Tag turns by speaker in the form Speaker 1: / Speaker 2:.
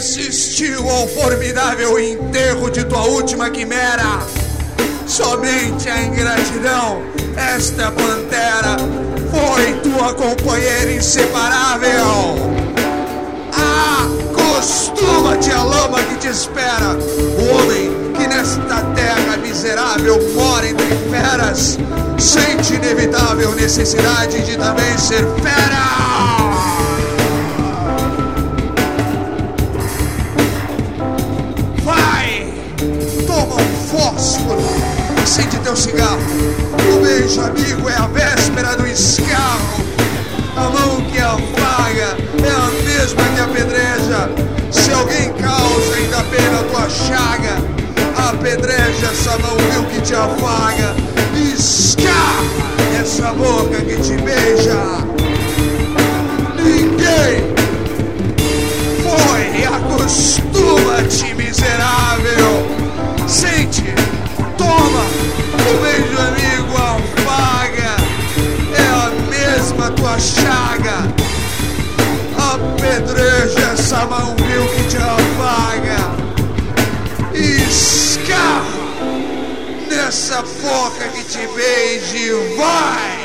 Speaker 1: Assistiu ao formidável enterro de tua última quimera. Somente a ingratidão, esta pantera, foi tua companheira inseparável. Miserável mora entre feras, sente inevitável necessidade de também ser fera. Vai! Toma um fósforo, acende teu cigarro. O beijo amigo é a véspera do escarro. Apedreja essa mão vil que te afaga. Escarra essa boca que te beija. Ninguém foi, acostuma-te, miserável. Sente, toma, o beijo amigo afaga. É a mesma tua chaga. Apedreja essa mão Escarra nessa boca que te beije, vai!